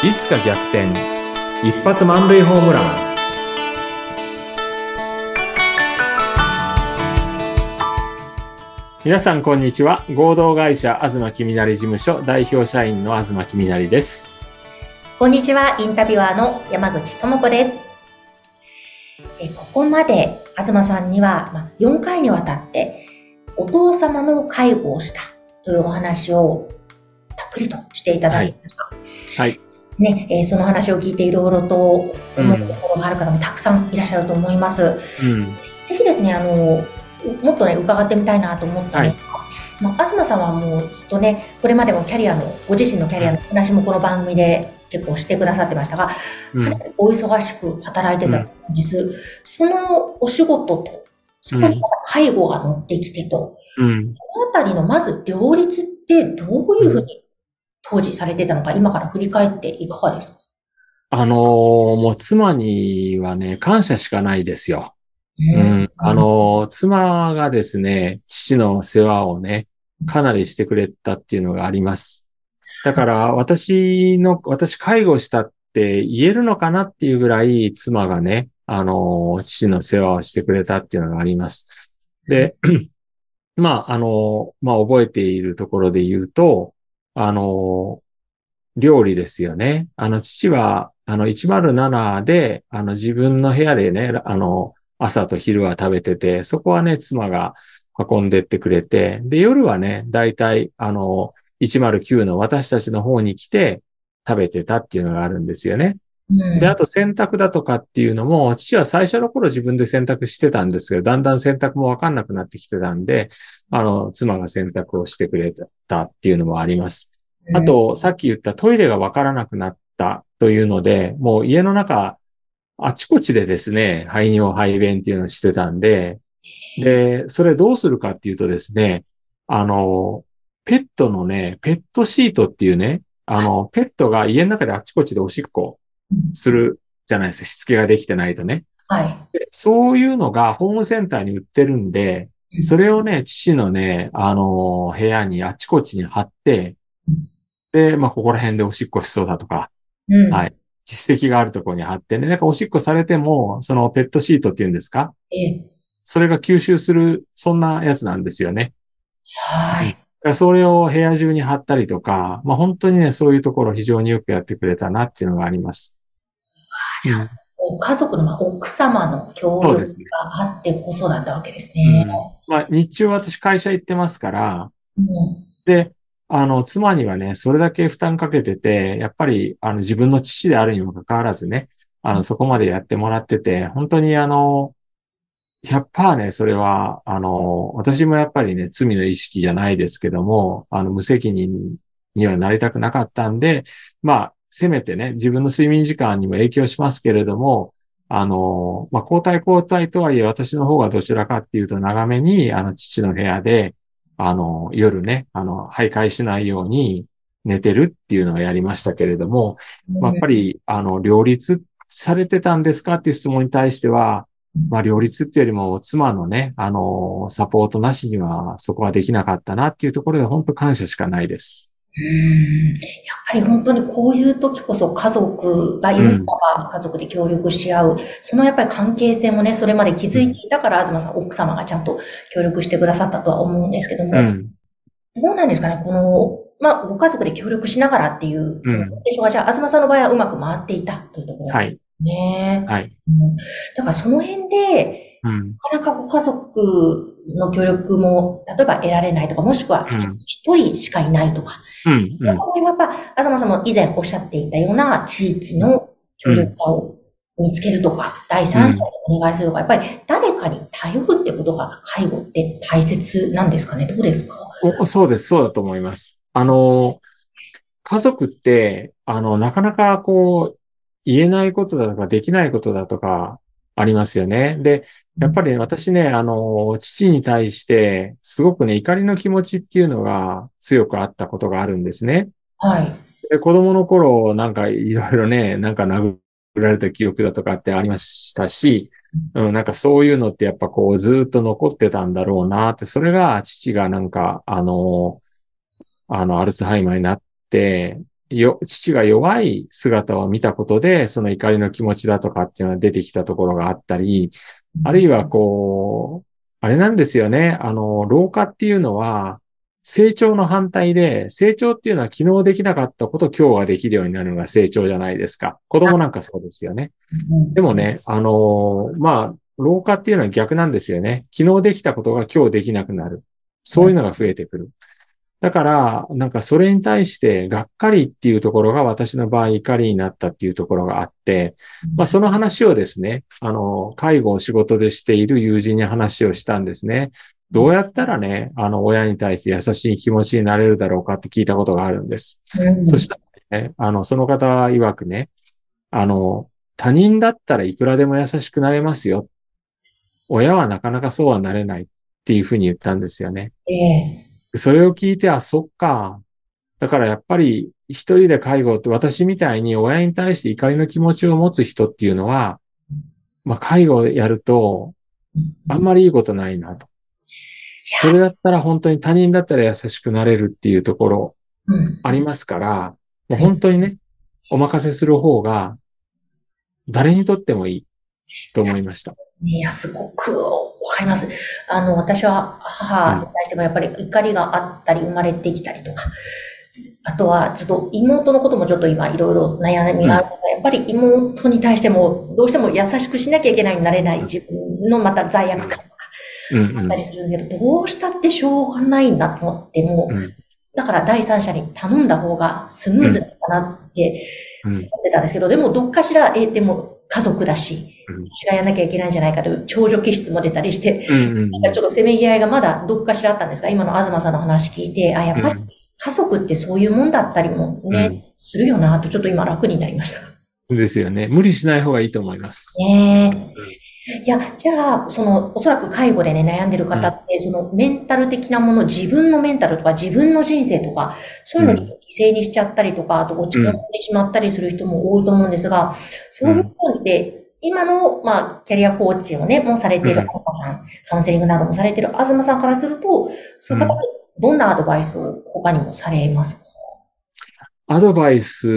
いつか逆転。一発満塁ホームラン。皆さんこんにちは。合同会社東きみなり事務所代表社員の東きみなりです。こんにちは。インタビュアーの山口智子です。えここまで東さんには、ま、4回にわたってお父様の介護をしたというお話をたっぷりとしていただきました。はい。ね、えー、その話を聞いていろいろと思うところがある方もたくさんいらっしゃると思います。うん、ぜひですね、あの、もっとね、伺ってみたいなと思ったのが、はい、まあ、東さんはもうずっとね、これまでもキャリアの、ご自身のキャリアの話もこの番組で結構してくださってましたが、うん、かなりお忙しく働いてたんです。うん、そのお仕事と、そこに介護が乗ってきてと、うん、このあたりのまず両立ってどういうふうに当時されてたのか、今から振り返っていかがですか？あのー、もう妻にはね、感謝しかないですよ。うん、あのー、妻がですね、父の世話をね、かなりしてくれたっていうのがあります。だから私の、私介護したって言えるのかなっていうぐらい妻がね、あのー、父の世話をしてくれたっていうのがあります。で、まあ、あの、まあ、覚えているところで言うと、あの、料理ですよね。あの、父は、あの、107で、あの、自分の部屋でね、あの、朝と昼は食べてて、そこはね、妻が運んでってくれて、で、夜はね、大体、あの、109の私たちの方に来て食べてたっていうのがあるんですよね。で、あと洗濯だとかっていうのも、父は最初の頃自分で洗濯してたんですけど、だんだん洗濯もわかんなくなってきてたんで、あの、妻が洗濯をしてくれたっていうのもあります。あと、さっき言ったトイレがわからなくなったというので、もう家の中、あちこちでですね、排尿排便っていうのをしてたんで、で、それどうするかっていうとですね、あの、ペットのね、ペットシートっていうね、あの、ペットが家の中であちこちでおしっこするじゃないですか。しつけができてないとね。はい。そういうのがホームセンターに売ってるんで、それをね、父のね、あの、部屋にあちこちに貼って、で、まあ、ここら辺でおしっこしそうだとか、うん、はい。実績があるところに貼ってね、なんかおしっこされても、そのペットシートっていうんですか？ええ。それが吸収する、そんなやつなんですよね。はい。それを部屋中に貼ったりとか、まあ本当にね、そういうところ非常によくやってくれたなっていうのがあります。じゃあ、うん、家族の、まあ、奥様の協力があってこそだったわけですね。うん、まあ日中私会社行ってますから、うん、で、あの、妻にはね、それだけ負担かけてて、やっぱり、あの、自分の父であるにもかかわらずね、あの、そこまでやってもらってて、本当にあの、100%ね、それは、あの、私もやっぱりね、罪の意識じゃないですけども、あの、無責任にはなりたくなかったんで、まあ、せめてね、自分の睡眠時間にも影響しますけれども、あの、まあ、交代交代とはいえ私の方がどちらかっていうと長めに、あの、父の部屋で、あの、夜ね、あの、徘徊しないように寝てるっていうのをやりましたけれども、まあ、やっぱり、あの、両立されてたんですかっていう質問に対しては、まあ、両立っていうよりも、妻のね、あの、サポートなしにはそこはできなかったなっていうところで、本当感謝しかないです。うん。やっぱり本当にこういう時こそ家族がいるのは家族で協力し合う、うん、そのやっぱり関係性もね、それまで気づいていたから、東さん、奥様がちゃんと協力してくださったとは思うんですけども、うん、どうなんですかね、この、まあ、ご家族で協力しながらっていう、そのでしょうが、じゃあ、東さんの場合はうまく回っていたというところ。はい。ね。はい。だからその辺で、うん、なかなかご家族の協力も、例えば得られないとか、もしくは一人しかいないとか。うん。うん、やっぱ、東さんも以前おっしゃっていたような地域の協力者を見つけるとか、うん、第三者にお願いするとか、やっぱり誰かに頼るってことが介護って大切なんですかね？どうですか？そうです。そうだと思います。あの、家族って、あの、なかなかこう、言えないことだとか、できないことだとか、ありますよね。で、やっぱり、ね、私ね、あの、父に対して、すごくね、怒りの気持ちっていうのが強くあったことがあるんですね。はい。で、子供の頃、なんかいろいろね、なんか殴られた記憶だとかってありましたし、うん、なんかそういうのってやっぱこうずっと残ってたんだろうなって、それが父がなんか、あの、あの、アルツハイマーになって、よ、父が弱い姿を見たことで、その怒りの気持ちだとかっていうのが出てきたところがあったり、あるいはこう、あれなんですよね。あの、老化っていうのは、成長の反対で、成長っていうのは昨日できなかったことを今日はできるようになるのが成長じゃないですか。子供なんかそうですよね。でもね、あの、まあ、老化っていうのは逆なんですよね。昨日できたことが今日できなくなる。そういうのが増えてくる。だから、なんかそれに対してがっかりっていうところが私の場合怒りになったっていうところがあって、まあその話をですね、あの、介護を仕事でしている友人に話をしたんですね。どうやったらね、あの、親に対して優しい気持ちになれるだろうかって聞いたことがあるんです。うん、そしたらね、あの、その方曰くね、あの、他人だったらいくらでも優しくなれますよ。親はなかなかそうはなれないっていうふうに言ったんですよね。ええそれを聞いて、あ、そっか。だからやっぱり一人で介護って私みたいに親に対して怒りの気持ちを持つ人っていうのは、まあ介護をやると、あんまりいいことないなと。それだったら本当に他人だったら優しくなれるっていうところありますから、もう本当にね、お任せする方が誰にとってもいいと思いました。いや、すごくかります。あの、私は母に対してもやっぱり怒りがあったり、生まれてきたりとか、あとは、ちょっと妹のこともちょっと今いろいろ悩みがあるのが、やっぱり妹に対してもどうしても優しくしなきゃいけないになれない自分のまた罪悪感とかあったりするんだけど、どうしたってしょうがないんだと思っても、だから第三者に頼んだ方がスムーズだったなって思ってたんですけど、でもどっかしら、えでも家族だし、私がやらなきゃいけないんじゃないかという長女気質も出たりして、なんかちょっとせめぎ合いがまだどっかしらあったんですが、今の東さんの話聞いて、あ、やっぱり家族ってそういうもんだったりもね、するよなと、ちょっと今楽になりました。ですよね。無理しない方がいいと思います。ねいや、じゃあ、その、おそらく介護でね、悩んでる方って、うん、その、メンタル的なもの、自分のメンタルとか、自分の人生とか、そういうのに犠牲にしちゃったりとか、あと落ち込んでしまったりする人も多いと思うんですが、そういうのって、今の、まあ、キャリアコーチをね、もうされている東さん、カウンセリングなどもされている東さんからすると、そういう方にどんなアドバイスを他にもされますか？アドバイス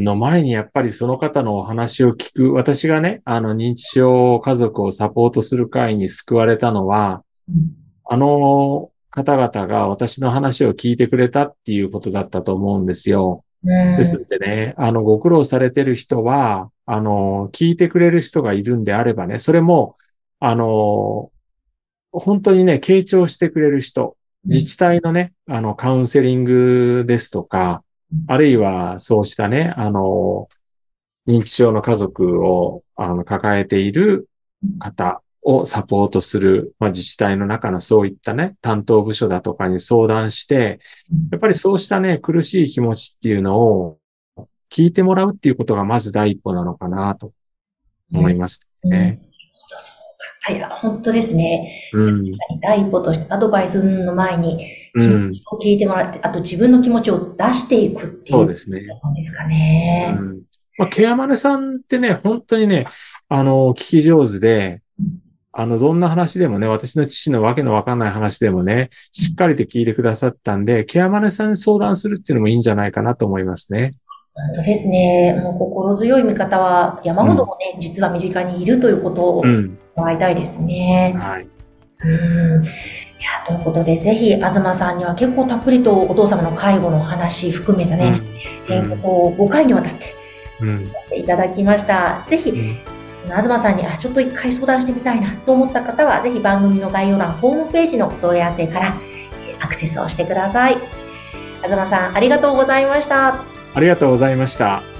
の前にやっぱりその方のお話を聞く、私がね、あの認知症家族をサポートする会に救われたのは、あの方々が私の話を聞いてくれたっていうことだったと思うんですよ。ですのでね、あの、ご苦労されてる人は、あの、聞いてくれる人がいるんであればね、それも、あの、本当にね、傾聴してくれる人、自治体のね、あの、カウンセリングですとか、あるいはそうしたね、あの、認知症の家族をあの抱えている方をサポートする、まあ、自治体の中のそういったね、担当部署だとかに相談して、やっぱりそうしたね、苦しい気持ちっていうのを聞いてもらうっていうことがまず第一歩なのかなと思いますね。うんいや、本当ですね。うん、第一歩としてアドバイスの前に、気持ちを聞いてもらって、うん、あと自分の気持ちを出していくっていう。そうですね。ですかね。うん。まあ、ケアマネさんってね、本当にね、あの、聞き上手で、あの、どんな話でもね、私の父のわけのわかんない話でもね、しっかりと聞いてくださったんで、ケアマネさんに相談するっていうのもいいんじゃないかなと思いますね。本当ですね。もう心強い味方は山ほどもね、うん、実は身近にいるということをもらいたいですね。うん、はい。うん。いや、ということで、ぜひ、東さんには結構たっぷりとお父様の介護の話含めたね、うん、えー、ここ5回にわたって、やっていただきました。ぜひ、その東さんに、あ、ちょっと一回相談してみたいなと思った方は、ぜひ番組の概要欄、ホームページのお問い合わせから、アクセスをしてください。東さん、ありがとうございました。ありがとうございました。